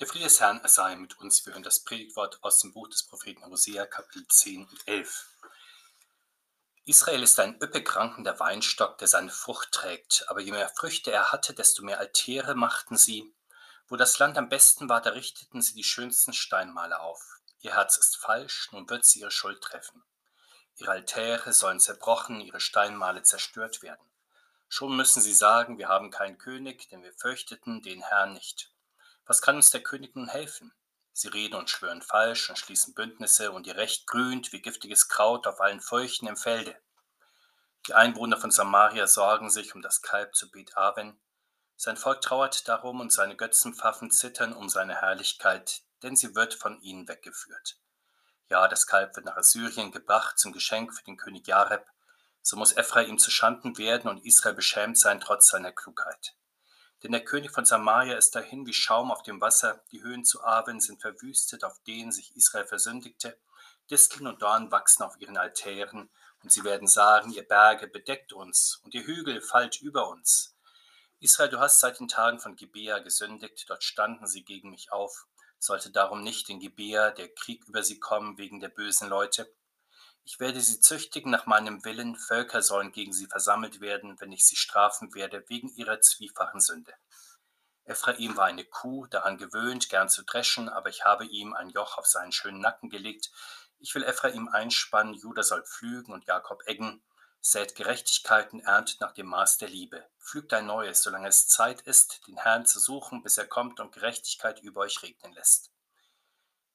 Der Friede des Herrn sei mit uns. Wir hören das Predigtwort aus dem Buch des Propheten Hosea, Kapitel 10 und 11. Israel ist ein üppig rankender Weinstock, der seine Frucht trägt. Aber je mehr Früchte er hatte, desto mehr Altäre machten sie. Wo das Land am besten war, da richteten sie die schönsten Steinmale auf. Ihr Herz ist falsch, nun wird sie ihre Schuld treffen. Ihre Altäre sollen zerbrochen, ihre Steinmale zerstört werden. Schon müssen sie sagen, wir haben keinen König, denn wir fürchteten den Herrn nicht. Was kann uns der König nun helfen? Sie reden und schwören falsch und schließen Bündnisse, und ihr Recht grünt wie giftiges Kraut auf allen Furchen im Felde. Die Einwohner von Samaria sorgen sich um das Kalb zu Bet Aven. Sein Volk trauert darum und seine Götzenpfaffen zittern um seine Herrlichkeit, denn sie wird von ihnen weggeführt. Ja, das Kalb wird nach Assyrien gebracht zum Geschenk für den König Jareb. So muss Ephraim zu Schanden werden und Israel beschämt sein trotz seiner Klugheit. Denn der König von Samaria ist dahin wie Schaum auf dem Wasser, die Höhen zu Aven sind verwüstet, auf denen sich Israel versündigte, Disteln und Dorn wachsen auf ihren Altären, und sie werden sagen, ihr Berge bedeckt uns, und ihr Hügel fallt über uns. Israel, du hast seit den Tagen von Gibea gesündigt, dort standen sie gegen mich auf. Sollte darum nicht in Gibea der Krieg über sie kommen wegen der bösen Leute? Ich werde sie züchtigen nach meinem Willen, Völker sollen gegen sie versammelt werden, wenn ich sie strafen werde wegen ihrer zwiefachen Sünde. Ephraim war eine Kuh, daran gewöhnt, gern zu dreschen, aber ich habe ihm ein Joch auf seinen schönen Nacken gelegt. Ich will Ephraim einspannen, Judah soll pflügen und Jakob eggen. Sät Gerechtigkeiten, erntet nach dem Maß der Liebe. Pflügt ein neues, solange es Zeit ist, den Herrn zu suchen, bis er kommt und Gerechtigkeit über euch regnen lässt.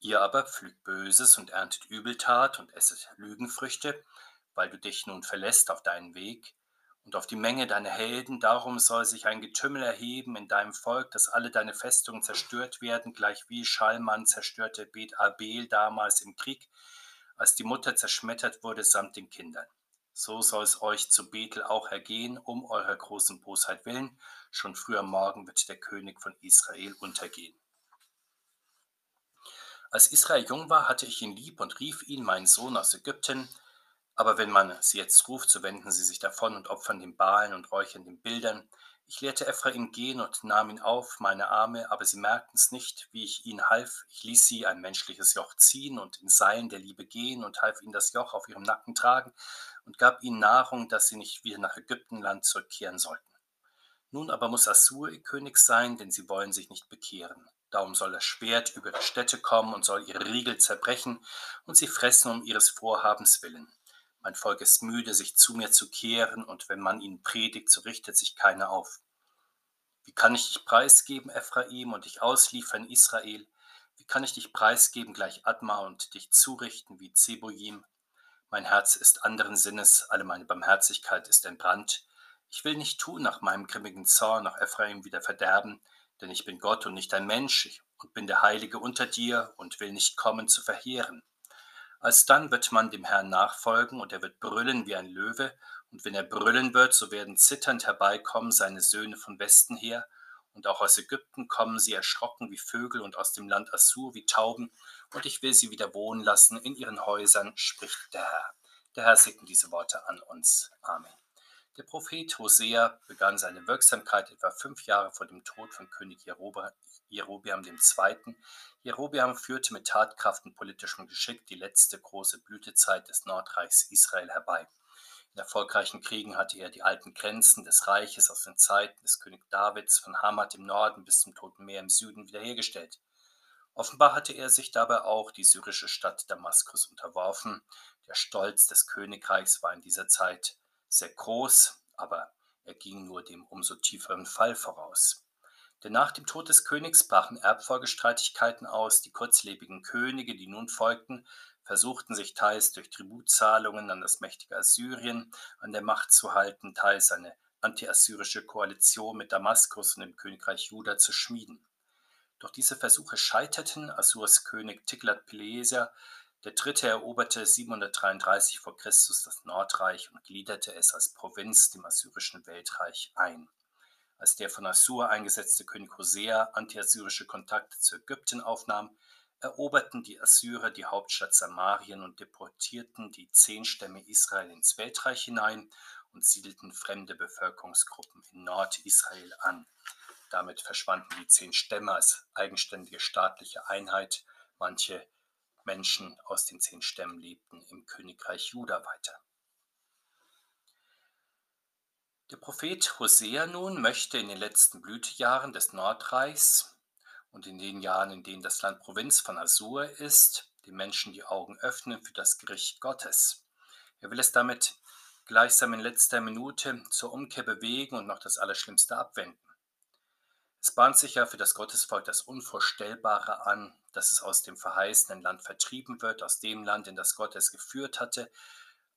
Ihr aber pflügt Böses und erntet Übeltat und esset Lügenfrüchte, weil du dich nun verlässt auf deinen Weg und auf die Menge deiner Helden. Darum soll sich ein Getümmel erheben in deinem Volk, dass alle deine Festungen zerstört werden, gleichwie Schallmann zerstörte Bet Abel damals im Krieg, als die Mutter zerschmettert wurde samt den Kindern. So soll es euch zu Bethel auch ergehen, um eurer großen Bosheit willen. Schon früher Morgen wird der König von Israel untergehen. Als Israel jung war, hatte ich ihn lieb und rief ihn, mein Sohn aus Ägypten. Aber wenn man sie jetzt ruft, so wenden sie sich davon und opfern den Balen und räuchern den Bildern. Ich lehrte Ephraim gehen und nahm ihn auf, meine Arme, aber sie merkten es nicht, wie ich ihnen half. Ich ließ sie ein menschliches Joch ziehen und in Seilen der Liebe gehen und half ihnen das Joch auf ihrem Nacken tragen und gab ihnen Nahrung, dass sie nicht wieder nach Ägyptenland zurückkehren sollten. Nun aber muss Assur ihr König sein, denn sie wollen sich nicht bekehren. Darum soll das Schwert über ihre Städte kommen und soll ihre Riegel zerbrechen und sie fressen um ihres Vorhabens willen. Mein Volk ist müde, sich zu mir zu kehren, und wenn man ihnen predigt, so richtet sich keiner auf. Wie kann ich dich preisgeben, Ephraim, und dich ausliefern, Israel? Wie kann ich dich preisgeben gleich Adma und dich zurichten wie Zeboim? Mein Herz ist anderen Sinnes, alle meine Barmherzigkeit ist entbrannt. Ich will nicht tun nach meinem grimmigen Zorn, nach Ephraim wieder verderben, denn ich bin Gott und nicht ein Mensch und bin der Heilige unter dir und will nicht kommen zu verheeren. Alsdann wird man dem Herrn nachfolgen und er wird brüllen wie ein Löwe, und wenn er brüllen wird, so werden zitternd herbeikommen seine Söhne von Westen her, und auch aus Ägypten kommen sie erschrocken wie Vögel und aus dem Land Assur wie Tauben, und ich will sie wieder wohnen lassen in ihren Häusern, spricht der Herr. Der Herr segne diese Worte an uns. Amen. Der Prophet Hosea begann seine Wirksamkeit etwa fünf Jahre vor dem Tod von König Jerobeam II. Jerobeam führte mit Tatkraft und politischem Geschick die letzte große Blütezeit des Nordreichs Israel herbei. In erfolgreichen Kriegen hatte er die alten Grenzen des Reiches aus den Zeiten des König Davids von Hamad im Norden bis zum Toten Meer im Süden wiederhergestellt. Offenbar hatte er sich dabei auch die syrische Stadt Damaskus unterworfen. Der Stolz des Königreichs war in dieser Zeit sehr groß, aber er ging nur dem umso tieferen Fall voraus. Denn nach dem Tod des Königs brachen Erbfolgestreitigkeiten aus, die kurzlebigen Könige, die nun folgten, versuchten sich teils durch Tributzahlungen an das mächtige Assyrien an der Macht zu halten, teils eine antiassyrische Koalition mit Damaskus und dem Königreich Juda zu schmieden. Doch diese Versuche scheiterten. Assurs König Tiglat-Pileser der dritte eroberte 733 vor Christus das Nordreich und gliederte es als Provinz dem assyrischen Weltreich ein. Als der von Assur eingesetzte König Hosea antiassyrische Kontakte zu Ägypten aufnahm, eroberten die Assyrer die Hauptstadt Samarien und deportierten die zehn Stämme Israel ins Weltreich hinein und siedelten fremde Bevölkerungsgruppen in Nordisrael an. Damit verschwanden die zehn Stämme als eigenständige staatliche Einheit. Manche Menschen aus den zehn Stämmen lebten im Königreich Juda weiter. Der Prophet Hosea nun möchte in den letzten Blütejahren des Nordreichs und in den Jahren, in denen das Land Provinz von Assur ist, den Menschen die Augen öffnen für das Gericht Gottes. Er will es damit gleichsam in letzter Minute zur Umkehr bewegen und noch das Allerschlimmste abwenden. Es bahnt sich ja für das Gottesvolk das Unvorstellbare an, dass es aus dem verheißenen Land vertrieben wird, aus dem Land, in das Gott es geführt hatte,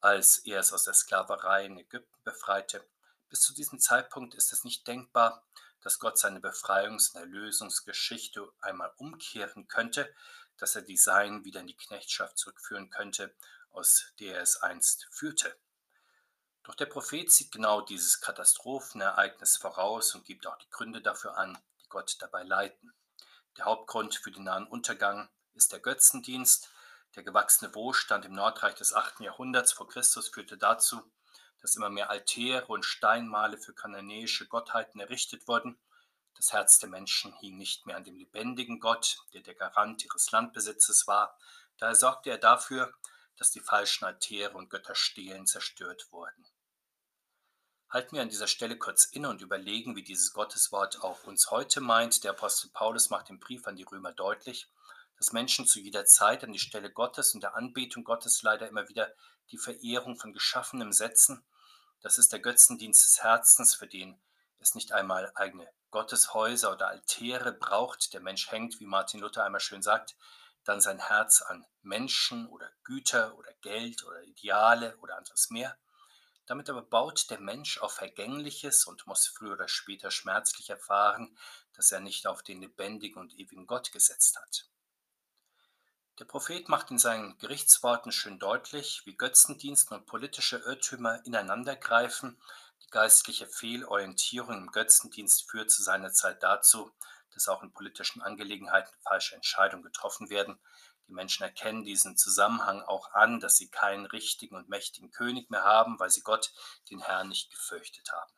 als er es aus der Sklaverei in Ägypten befreite. Bis zu diesem Zeitpunkt ist es nicht denkbar, dass Gott seine Befreiungs- und Erlösungsgeschichte einmal umkehren könnte, dass er die Seinen wieder in die Knechtschaft zurückführen könnte, aus der er es einst führte. Doch der Prophet sieht genau dieses Katastrophenereignis voraus und gibt auch die Gründe dafür an, die Gott dabei leiten. Der Hauptgrund für den nahen Untergang ist der Götzendienst. Der gewachsene Wohlstand im Nordreich des 8. Jahrhunderts vor Christus führte dazu, dass immer mehr Altäre und Steinmale für kananäische Gottheiten errichtet wurden. Das Herz der Menschen hing nicht mehr an dem lebendigen Gott, der der Garant ihres Landbesitzes war. Daher sorgte er dafür, dass die falschen Altäre und Götterstelen zerstört wurden. Halten wir an dieser Stelle kurz inne und überlegen, wie dieses Gotteswort auch uns heute meint. Der Apostel Paulus macht im Brief an die Römer deutlich, dass Menschen zu jeder Zeit an die Stelle Gottes und der Anbetung Gottes leider immer wieder die Verehrung von Geschaffenem setzen das ist der Götzendienst des Herzens, für den es nicht einmal eigene Gotteshäuser oder Altäre braucht. Der Mensch hängt, wie Martin Luther einmal schön sagt, dann sein Herz an Menschen oder Güter oder Geld oder Ideale oder anderes mehr. Damit aber baut der Mensch auf Vergängliches und muss früher oder später schmerzlich erfahren, dass er nicht auf den lebendigen und ewigen Gott gesetzt hat. Der Prophet macht in seinen Gerichtsworten schön deutlich, wie Götzendienst und politische Irrtümer ineinandergreifen. Die geistliche Fehlorientierung im Götzendienst führt zu seiner Zeit dazu, dass auch in politischen Angelegenheiten falsche Entscheidungen getroffen werden. Die Menschen erkennen diesen Zusammenhang auch an, dass sie keinen richtigen und mächtigen König mehr haben, weil sie Gott, den Herrn, nicht gefürchtet haben.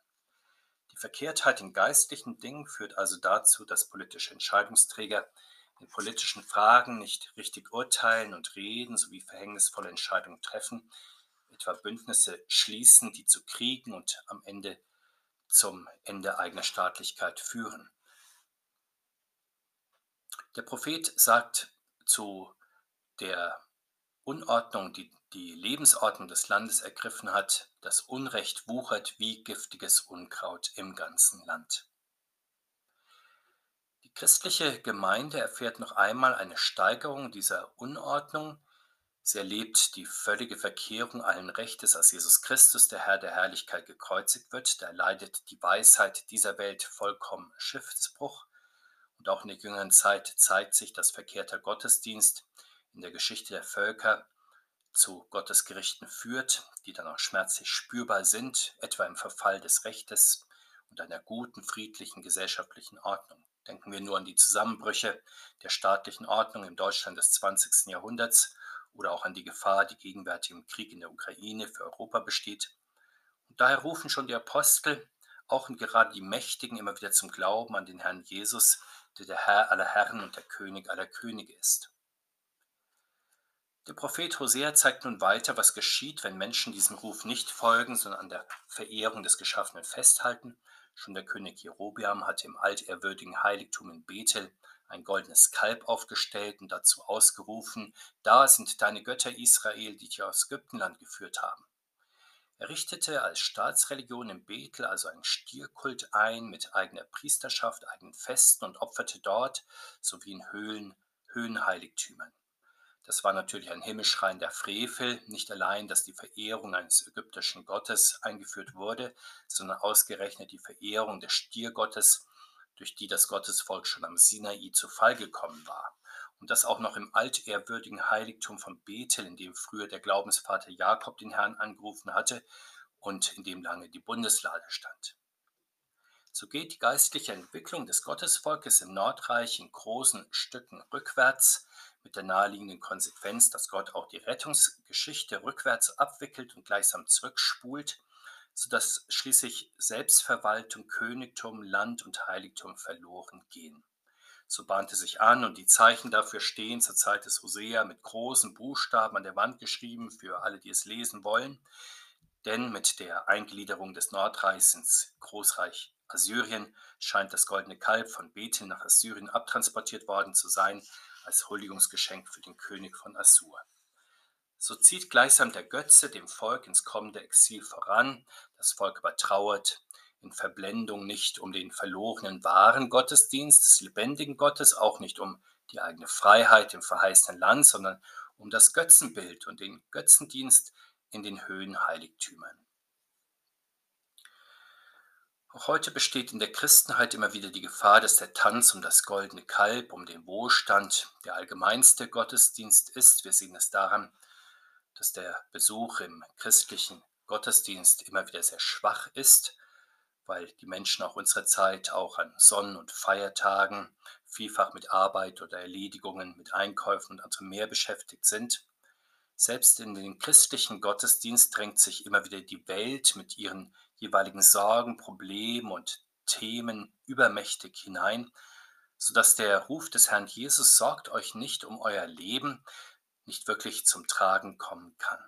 Die Verkehrtheit in geistlichen Dingen führt also dazu, dass politische Entscheidungsträger in politischen Fragen nicht richtig urteilen und reden sowie verhängnisvolle Entscheidungen treffen, etwa Bündnisse schließen, die zu Kriegen und am Ende zum Ende eigener Staatlichkeit führen. Der Prophet sagt zu der Unordnung, die die Lebensordnung des Landes ergriffen hat, das Unrecht wuchert wie giftiges Unkraut im ganzen Land christliche Gemeinde erfährt noch einmal eine Steigerung dieser Unordnung. Sie erlebt die völlige Verkehrung allen Rechtes, als Jesus Christus, der Herr der Herrlichkeit, gekreuzigt wird. Da leidet die Weisheit dieser Welt vollkommen Schiffsbruch. Und auch in der jüngeren Zeit zeigt sich, dass verkehrter Gottesdienst in der Geschichte der Völker zu Gottesgerichten führt, die dann auch schmerzlich spürbar sind, etwa im Verfall des Rechtes und einer guten, friedlichen gesellschaftlichen Ordnung. Denken wir nur an die Zusammenbrüche der staatlichen Ordnung im Deutschland des 20. Jahrhunderts oder auch an die Gefahr, die gegenwärtig im Krieg in der Ukraine für Europa besteht. Und daher rufen schon die Apostel, auch und gerade die Mächtigen, immer wieder zum Glauben an den Herrn Jesus, der der Herr aller Herren und der König aller Könige ist. Der Prophet Hosea zeigt nun weiter, was geschieht, wenn Menschen diesem Ruf nicht folgen, sondern an der Verehrung des Geschaffenen festhalten Schon der König Jerobeam hatte im altehrwürdigen Heiligtum in Bethel ein goldenes Kalb aufgestellt und dazu ausgerufen, da sind deine Götter Israel, die dich aus Ägyptenland geführt haben. Er richtete als Staatsreligion in Bethel also einen Stierkult ein mit eigener Priesterschaft, eigenen Festen und opferte dort sowie in Höhlen Höhenheiligtümern. Das war natürlich ein himmelschreiender Frevel, nicht allein, dass die Verehrung eines ägyptischen Gottes eingeführt wurde, sondern ausgerechnet die Verehrung des Stiergottes, durch die das Gottesvolk schon am Sinai zu Fall gekommen war. Und das auch noch im altehrwürdigen Heiligtum von Bethel, in dem früher der Glaubensvater Jakob den Herrn angerufen hatte und in dem lange die Bundeslade stand. So geht die geistliche Entwicklung des Gottesvolkes im Nordreich in großen Stücken rückwärts, mit der naheliegenden Konsequenz, dass Gott auch die Rettungsgeschichte rückwärts abwickelt und gleichsam zurückspult. sodass schließlich Selbstverwaltung, Königtum, Land und Heiligtum verloren gehen. So bahnte sich an und die Zeichen dafür stehen zur Zeit des Hosea mit großen Buchstaben an der Wand geschrieben für alle, die es lesen wollen. Denn mit der Eingliederung des Nordreichs ins Großreich Assyrien scheint das goldene Kalb von Bethel nach Assyrien abtransportiert worden zu sein als Huldigungsgeschenk für den König von Assur. So zieht gleichsam der Götze dem Volk ins kommende Exil voran. Das Volk übertrauert in Verblendung nicht um den verlorenen wahren Gottesdienst des lebendigen Gottes, auch nicht um die eigene Freiheit im verheißenen Land, sondern um das Götzenbild und den Götzendienst in den Höhenheiligtümern. Auch heute besteht in der Christenheit immer wieder die Gefahr, dass der Tanz um das goldene Kalb, um den Wohlstand der allgemeinste Gottesdienst ist. Wir sehen es daran, dass der Besuch im christlichen Gottesdienst immer wieder sehr schwach ist weil die Menschen auch unserer Zeit auch an Sonnen- und Feiertagen vielfach mit Arbeit oder Erledigungen, mit Einkäufen und anderem mehr beschäftigt sind. Selbst in den christlichen Gottesdienst drängt sich immer wieder die Welt mit ihren jeweiligen Sorgen, Problemen und Themen übermächtig hinein, sodass der Ruf des Herrn Jesus sorgt euch nicht um euer Leben nicht wirklich zum Tragen kommen kann.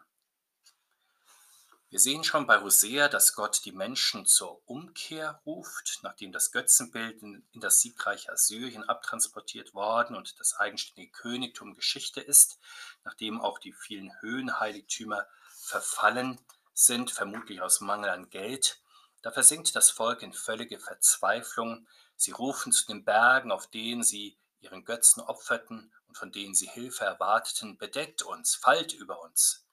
Wir sehen schon bei Hosea, dass Gott die Menschen zur Umkehr ruft, nachdem das Götzenbild in, das siegreiche Assyrien abtransportiert worden und das eigenständige Königtum Geschichte ist, nachdem auch die vielen Höhenheiligtümer verfallen sind, vermutlich aus Mangel an Geld. Da versinkt das Volk in völlige Verzweiflung. Sie rufen zu den Bergen, auf denen sie ihren Götzen opferten und von denen sie Hilfe erwarteten, bedeckt uns, fallt über uns,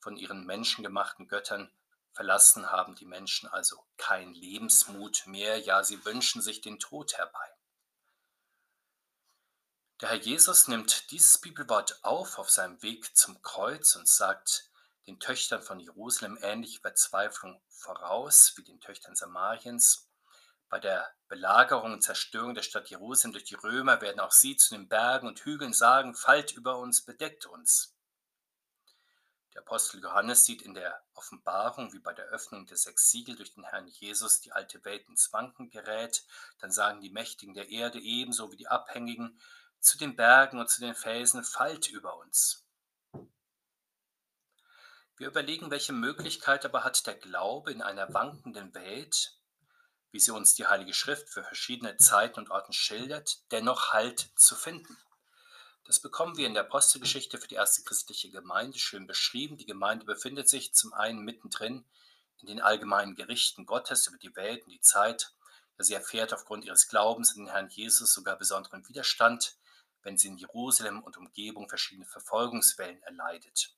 von ihren menschengemachten Göttern verlassen haben die Menschen also kein Lebensmut mehr, ja, sie wünschen sich den Tod herbei. Der Herr Jesus nimmt dieses Bibelwort auf auf seinem Weg zum Kreuz und sagt den Töchtern von Jerusalem ähnliche Verzweiflung voraus wie den Töchtern Samariens. Bei der Belagerung und Zerstörung der Stadt Jerusalem durch die Römer werden auch sie zu den Bergen und Hügeln sagen, fallt über uns, bedeckt uns. Der Apostel Johannes sieht in der Offenbarung, wie bei der Öffnung der sechs Siegel durch den Herrn Jesus, die alte Welt ins Wanken gerät. Dann sagen die Mächtigen der Erde ebenso wie die Abhängigen zu den Bergen und zu den Felsen, fallt über uns. Wir überlegen, welche Möglichkeit aber hat der Glaube in einer wankenden Welt, wie sie uns die Heilige Schrift für verschiedene Zeiten und Orten schildert, dennoch Halt zu finden. Das bekommen wir in der Apostelgeschichte für die erste christliche Gemeinde schön beschrieben. Die Gemeinde befindet sich zum einen mittendrin in den allgemeinen Gerichten Gottes über die Welt und die Zeit. Sie erfährt aufgrund ihres Glaubens in den Herrn Jesus sogar besonderen Widerstand, wenn sie in Jerusalem und Umgebung verschiedene Verfolgungswellen erleidet.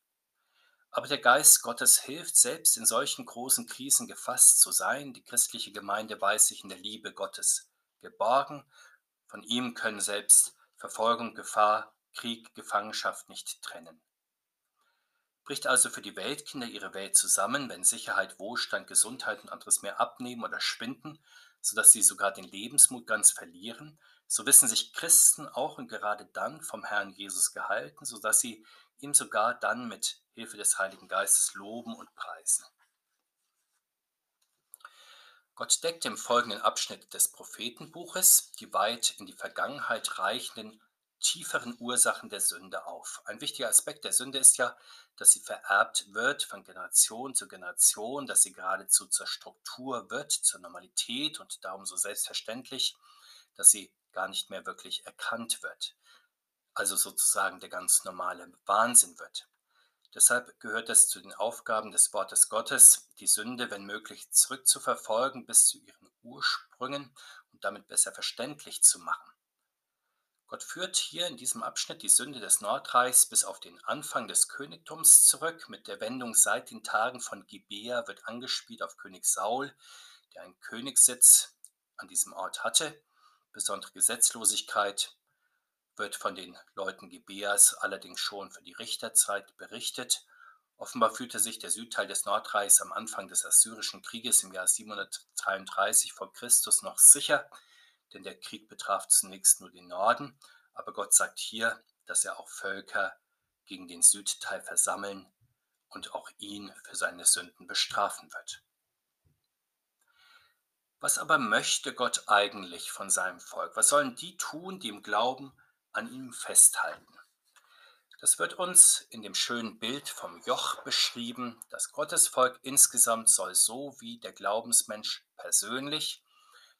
Aber der Geist Gottes hilft, selbst in solchen großen Krisen gefasst zu sein. Die christliche Gemeinde weiß sich in der Liebe Gottes geborgen. Von ihm können selbst Verfolgung, Gefahr Krieg, Gefangenschaft nicht trennen. Bricht also für die Weltkinder ihre Welt zusammen, wenn Sicherheit, Wohlstand, Gesundheit und anderes mehr abnehmen oder schwinden, sodass sie sogar den Lebensmut ganz verlieren, so wissen sich Christen auch und gerade dann vom Herrn Jesus gehalten, sodass sie ihm sogar dann mit Hilfe des Heiligen Geistes loben und preisen. Gott deckt im folgenden Abschnitt des Prophetenbuches die weit in die Vergangenheit reichenden tieferen Ursachen der Sünde auf. Ein wichtiger Aspekt der Sünde ist ja, dass sie vererbt wird von Generation zu Generation, dass sie geradezu zur Struktur wird, zur Normalität und darum so selbstverständlich, dass sie gar nicht mehr wirklich erkannt wird. Also sozusagen der ganz normale Wahnsinn wird. Deshalb gehört es zu den Aufgaben des Wortes Gottes, die Sünde, wenn möglich, zurückzuverfolgen bis zu ihren Ursprüngen und damit besser verständlich zu machen. Gott führt hier in diesem Abschnitt die Sünde des Nordreichs bis auf den Anfang des Königtums zurück. Mit der Wendung seit den Tagen von Gibea wird angespielt auf König Saul, der einen Königssitz an diesem Ort hatte. Besondere Gesetzlosigkeit wird von den Leuten Gibeas allerdings schon für die Richterzeit berichtet. Offenbar fühlte sich der Südteil des Nordreichs am Anfang des Assyrischen Krieges im Jahr 733 vor Christus noch sicher denn der Krieg betraf zunächst nur den Norden, aber Gott sagt hier, dass er auch Völker gegen den Südteil versammeln und auch ihn für seine Sünden bestrafen wird. Was aber möchte Gott eigentlich von seinem Volk? Was sollen die tun, die im Glauben an ihm festhalten? Das wird uns in dem schönen Bild vom Joch beschrieben. Das Gottesvolk insgesamt soll so wie der Glaubensmensch persönlich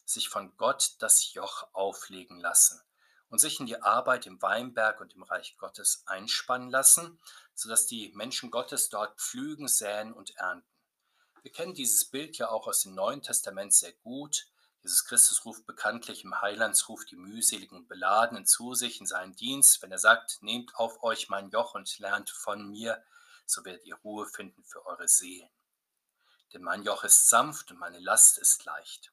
sich von Gott das Joch auflegen lassen und sich in die Arbeit im Weinberg und im Reich Gottes einspannen lassen, sodass die Menschen Gottes dort pflügen, säen und ernten. Wir kennen dieses Bild ja auch aus dem Neuen Testament sehr gut. Jesus Christus ruft bekanntlich im Heilandsruf die mühseligen und Beladenen zu sich in seinen Dienst, wenn er sagt, nehmt auf euch mein Joch und lernt von mir, so werdet ihr Ruhe finden für eure Seelen. Denn mein Joch ist sanft und meine Last ist leicht.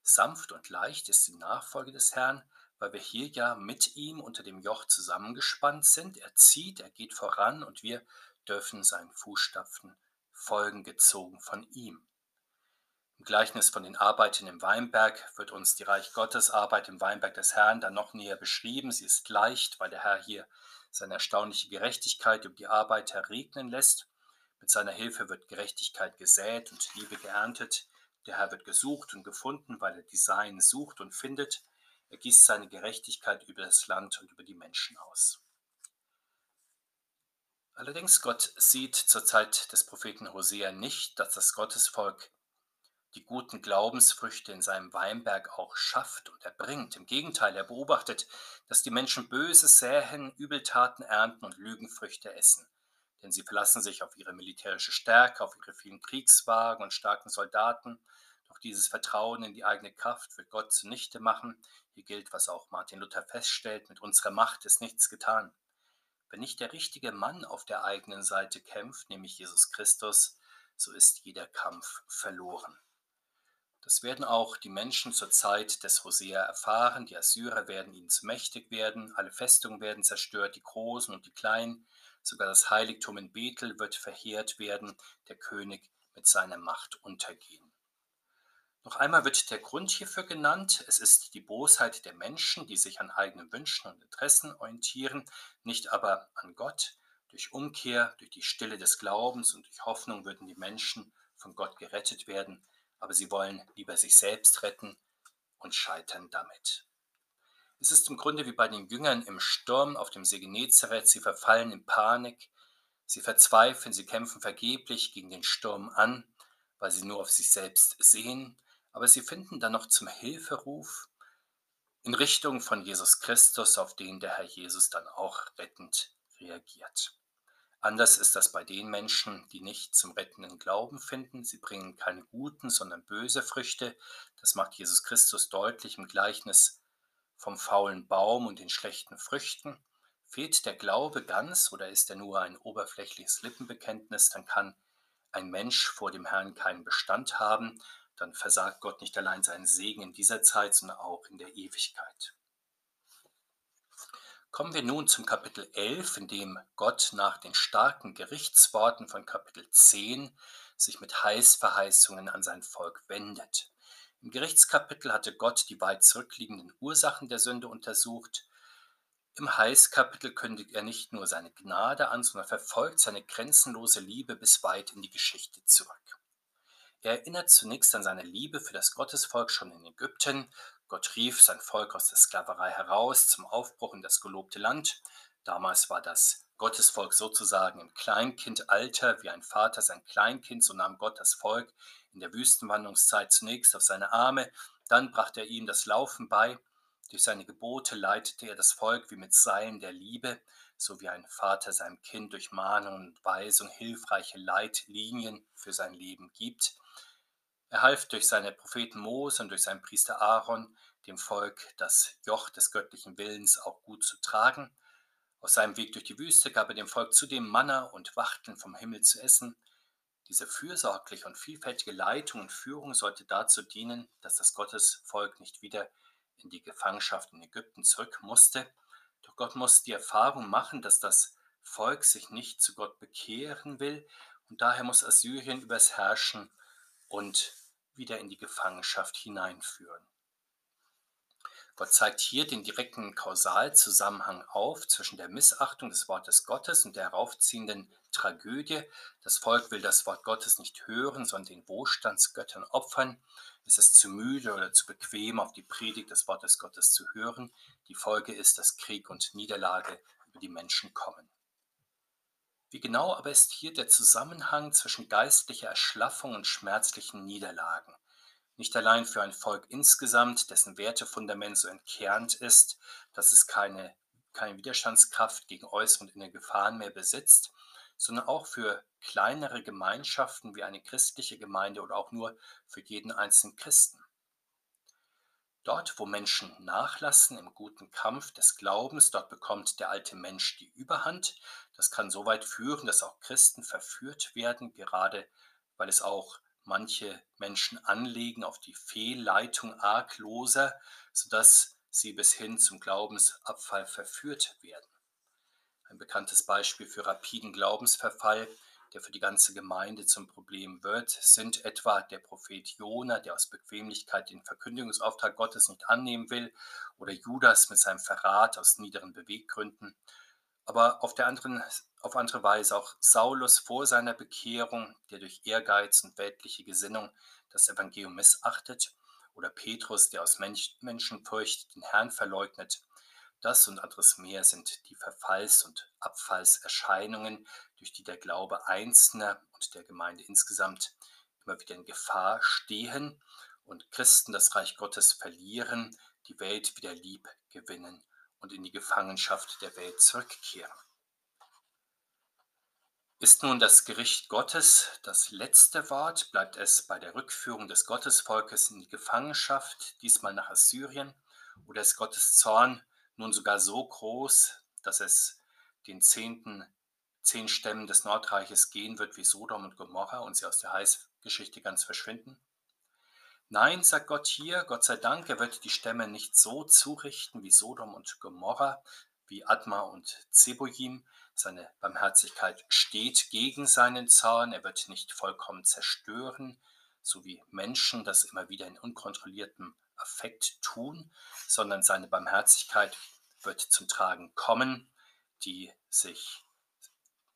Sanft und leicht ist die Nachfolge des Herrn, weil wir hier ja mit ihm unter dem Joch zusammengespannt sind. Er zieht, er geht voran und wir dürfen seinen Fußstapfen folgen, gezogen von ihm. Im Gleichnis von den Arbeitern im Weinberg wird uns die Reich Gottes Arbeit im Weinberg des Herrn dann noch näher beschrieben. Sie ist leicht, weil der Herr hier seine erstaunliche Gerechtigkeit über die Arbeiter regnen lässt. Mit seiner Hilfe wird Gerechtigkeit gesät und Liebe geerntet. Der Herr wird gesucht und gefunden, weil er die Seinen sucht und findet. Er gießt seine Gerechtigkeit über das Land und über die Menschen aus. Allerdings Gott sieht zur Zeit des Propheten Hosea nicht, dass das Gottesvolk die guten Glaubensfrüchte in seinem Weinberg auch schafft und erbringt. Im Gegenteil, er beobachtet, dass die Menschen Böses säen, Übeltaten ernten und Lügenfrüchte essen denn sie verlassen sich auf ihre militärische Stärke, auf ihre vielen Kriegswagen und starken Soldaten. Doch dieses Vertrauen in die eigene Kraft wird Gott zunichte machen. Hier gilt, was auch Martin Luther feststellt, mit unserer Macht ist nichts getan. Wenn nicht der richtige Mann auf der eigenen Seite kämpft, nämlich Jesus Christus, so ist jeder Kampf verloren. Das werden auch die Menschen zur Zeit des Hosea erfahren. Die Assyrer werden ihnen zu mächtig werden, alle Festungen werden zerstört, die großen und die kleinen. Sogar das Heiligtum in Bethel wird verheert werden, der König mit seiner Macht untergehen. Noch einmal wird der Grund hierfür genannt. Es ist die Bosheit der Menschen, die sich an eigenen Wünschen und Interessen orientieren, nicht aber an Gott. Durch Umkehr, durch die Stille des Glaubens und durch Hoffnung würden die Menschen von Gott gerettet werden, aber sie wollen lieber sich selbst retten und scheitern damit. Es ist im Grunde wie bei den Jüngern im Sturm auf dem See Genezareth. Sie verfallen in Panik, sie verzweifeln, sie kämpfen vergeblich gegen den Sturm an, weil sie nur auf sich selbst sehen. Aber sie finden dann noch zum Hilferuf in Richtung von Jesus Christus, auf den der Herr Jesus dann auch rettend reagiert. Anders ist das bei den Menschen, die nicht zum rettenden Glauben finden. Sie bringen keine guten, sondern böse Früchte. Das macht Jesus Christus deutlich im Gleichnis vom faulen Baum und den schlechten Früchten. Fehlt der Glaube ganz oder ist er nur ein oberflächliches Lippenbekenntnis, dann kann ein Mensch vor dem Herrn keinen Bestand haben, dann versagt Gott nicht allein seinen Segen in dieser Zeit, sondern auch in der Ewigkeit. Kommen wir nun zum Kapitel 11, in dem Gott nach den starken Gerichtsworten von Kapitel 10 sich mit Heißverheißungen an sein Volk wendet. Im Gerichtskapitel hatte Gott die weit zurückliegenden Ursachen der Sünde untersucht. Im Heißkapitel kündigt er nicht nur seine Gnade an, sondern verfolgt seine grenzenlose Liebe bis weit in die Geschichte zurück. Er erinnert zunächst an seine Liebe für das Gottesvolk schon in Ägypten. Gott rief sein Volk aus der Sklaverei heraus zum Aufbruch in das gelobte Land. Damals war das Gottesvolk sozusagen im Kleinkindalter, wie ein Vater sein Kleinkind, so nahm Gott das Volk in der Wüstenwandlungszeit zunächst auf seine Arme, dann brachte er ihm das Laufen bei, durch seine Gebote leitete er das Volk wie mit Seilen der Liebe, so wie ein Vater seinem Kind durch Mahnung und Weisung hilfreiche Leitlinien für sein Leben gibt. Er half durch seine Propheten Mose und durch seinen Priester Aaron dem Volk das Joch des göttlichen Willens auch gut zu tragen. Aus seinem Weg durch die Wüste gab er dem Volk zudem Manna und Wachteln vom Himmel zu essen. Diese fürsorgliche und vielfältige Leitung und Führung sollte dazu dienen, dass das Gottesvolk nicht wieder in die Gefangenschaft in Ägypten zurück musste. Doch Gott muss die Erfahrung machen, dass das Volk sich nicht zu Gott bekehren will und daher muss Assyrien übers Herrschen und wieder in die Gefangenschaft hineinführen. Gott zeigt hier den direkten Kausalzusammenhang auf zwischen der Missachtung des Wortes Gottes und der heraufziehenden Tragödie. Das Volk will das Wort Gottes nicht hören, sondern den Wohlstandsgöttern opfern. ist es zu müde oder zu bequem, auf die Predigt des Wortes Gottes zu hören. Die Folge ist, dass Krieg und Niederlage über die Menschen kommen. Wie genau aber ist hier der Zusammenhang zwischen geistlicher Erschlaffung und schmerzlichen Niederlagen? Nicht allein für ein Volk insgesamt, dessen Wertefundament so entkernt ist, dass es keine, keine Widerstandskraft gegen äußere und innere Gefahren mehr besitzt, sondern auch für kleinere Gemeinschaften wie eine christliche Gemeinde oder auch nur für jeden einzelnen Christen. Dort, wo Menschen nachlassen im guten Kampf des Glaubens, dort bekommt der alte Mensch die Überhand. Das kann so weit führen, dass auch Christen verführt werden, gerade weil es auch manche Menschen anlegen auf die Fehlleitung argloser, sodass sie bis hin zum Glaubensabfall verführt werden. Ein bekanntes Beispiel für rapiden Glaubensverfall, der für die ganze Gemeinde zum Problem wird, sind etwa der Prophet Jona, der aus Bequemlichkeit den Verkündigungsauftrag Gottes nicht annehmen will, oder Judas mit seinem Verrat aus niederen Beweggründen, aber auf der anderen auf andere Weise auch Saulus vor seiner Bekehrung, der durch Ehrgeiz und weltliche Gesinnung das Evangelium missachtet, oder Petrus, der aus Menschenfurcht den Herrn verleugnet, das und anderes mehr sind die Verfalls- und Abfallserscheinungen, durch die der Glaube Einzelner und der Gemeinde insgesamt immer wieder in Gefahr stehen und Christen das Reich Gottes verlieren, die Welt wieder lieb gewinnen und in die Gefangenschaft der Welt zurückkehren. Ist nun das Gericht Gottes das letzte Wort, bleibt es bei der Rückführung des Gottesvolkes in die Gefangenschaft, diesmal nach Assyrien, oder ist Gottes Zorn nun sogar so groß, dass es den zehnten, zehn Stämmen des Nordreiches gehen wird wie Sodom und Gomorra und sie aus der Heißgeschichte ganz verschwinden? Nein, sagt Gott hier, Gott sei Dank, er wird die Stämme nicht so zurichten wie Sodom und Gomorra, wie Adma und Zeboim. Seine Barmherzigkeit steht gegen seinen Zorn, er wird nicht vollkommen zerstören, so wie Menschen das immer wieder in unkontrolliertem Affekt tun, sondern seine Barmherzigkeit wird zum Tragen kommen, die sich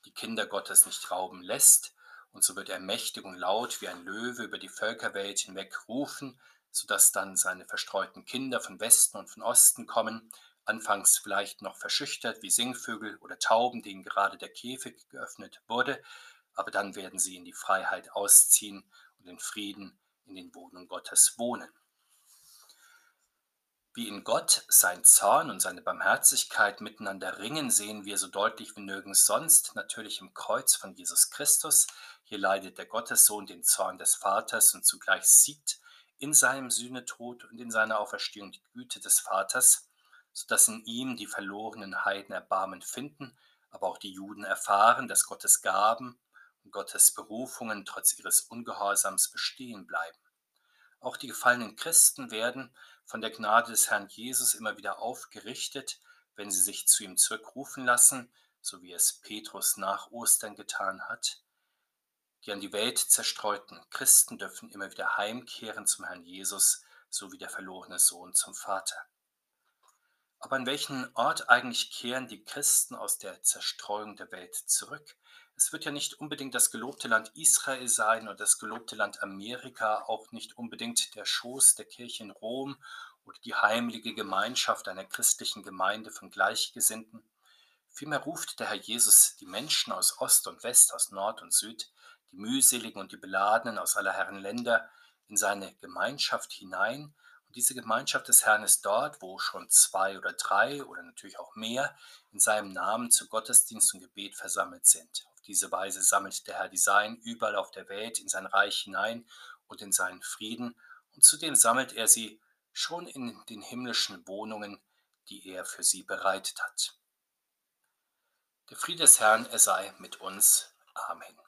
die Kinder Gottes nicht rauben lässt. Und so wird er mächtig und laut wie ein Löwe über die Völkerwelt hinweg rufen, sodass dann seine verstreuten Kinder von Westen und von Osten kommen, anfangs vielleicht noch verschüchtert wie Singvögel oder Tauben, denen gerade der Käfig geöffnet wurde, aber dann werden sie in die Freiheit ausziehen und in Frieden in den Wohnungen Gottes wohnen. Wie in Gott sein Zorn und seine Barmherzigkeit miteinander ringen, sehen wir so deutlich wie nirgends sonst, natürlich im Kreuz von Jesus Christus. Hier leidet der Gottessohn den Zorn des Vaters und zugleich siegt in seinem Sühnetod und in seiner Auferstehung die Güte des Vaters, sodass in ihm die verlorenen Heiden Erbarmen finden, aber auch die Juden erfahren, dass Gottes Gaben und Gottes Berufungen trotz ihres Ungehorsams bestehen bleiben. Auch die gefallenen Christen werden von der Gnade des Herrn Jesus immer wieder aufgerichtet, wenn sie sich zu ihm zurückrufen lassen, so wie es Petrus nach Ostern getan hat. Die an die Welt zerstreuten Christen dürfen immer wieder heimkehren zum Herrn Jesus, so wie der verlorene Sohn zum Vater. Aber an welchen Ort eigentlich kehren die Christen aus der Zerstreuung der Welt zurück? Es wird ja nicht unbedingt das gelobte Land Israel sein oder das gelobte Land Amerika, auch nicht unbedingt der Schoß der Kirche in Rom oder die heimliche Gemeinschaft einer christlichen Gemeinde von Gleichgesinnten. Vielmehr ruft der Herr Jesus die Menschen aus Ost und West, aus Nord und Süd, die mühseligen und die beladenen aus aller Herren Länder in seine Gemeinschaft hinein. Und diese Gemeinschaft des Herrn ist dort, wo schon zwei oder drei oder natürlich auch mehr in seinem Namen zu Gottesdienst und Gebet versammelt sind diese Weise sammelt der Herr die Sein überall auf der Welt in sein Reich hinein und in seinen Frieden, und zudem sammelt er sie schon in den himmlischen Wohnungen, die er für sie bereitet hat. Der Friede des Herrn, er sei mit uns. Amen.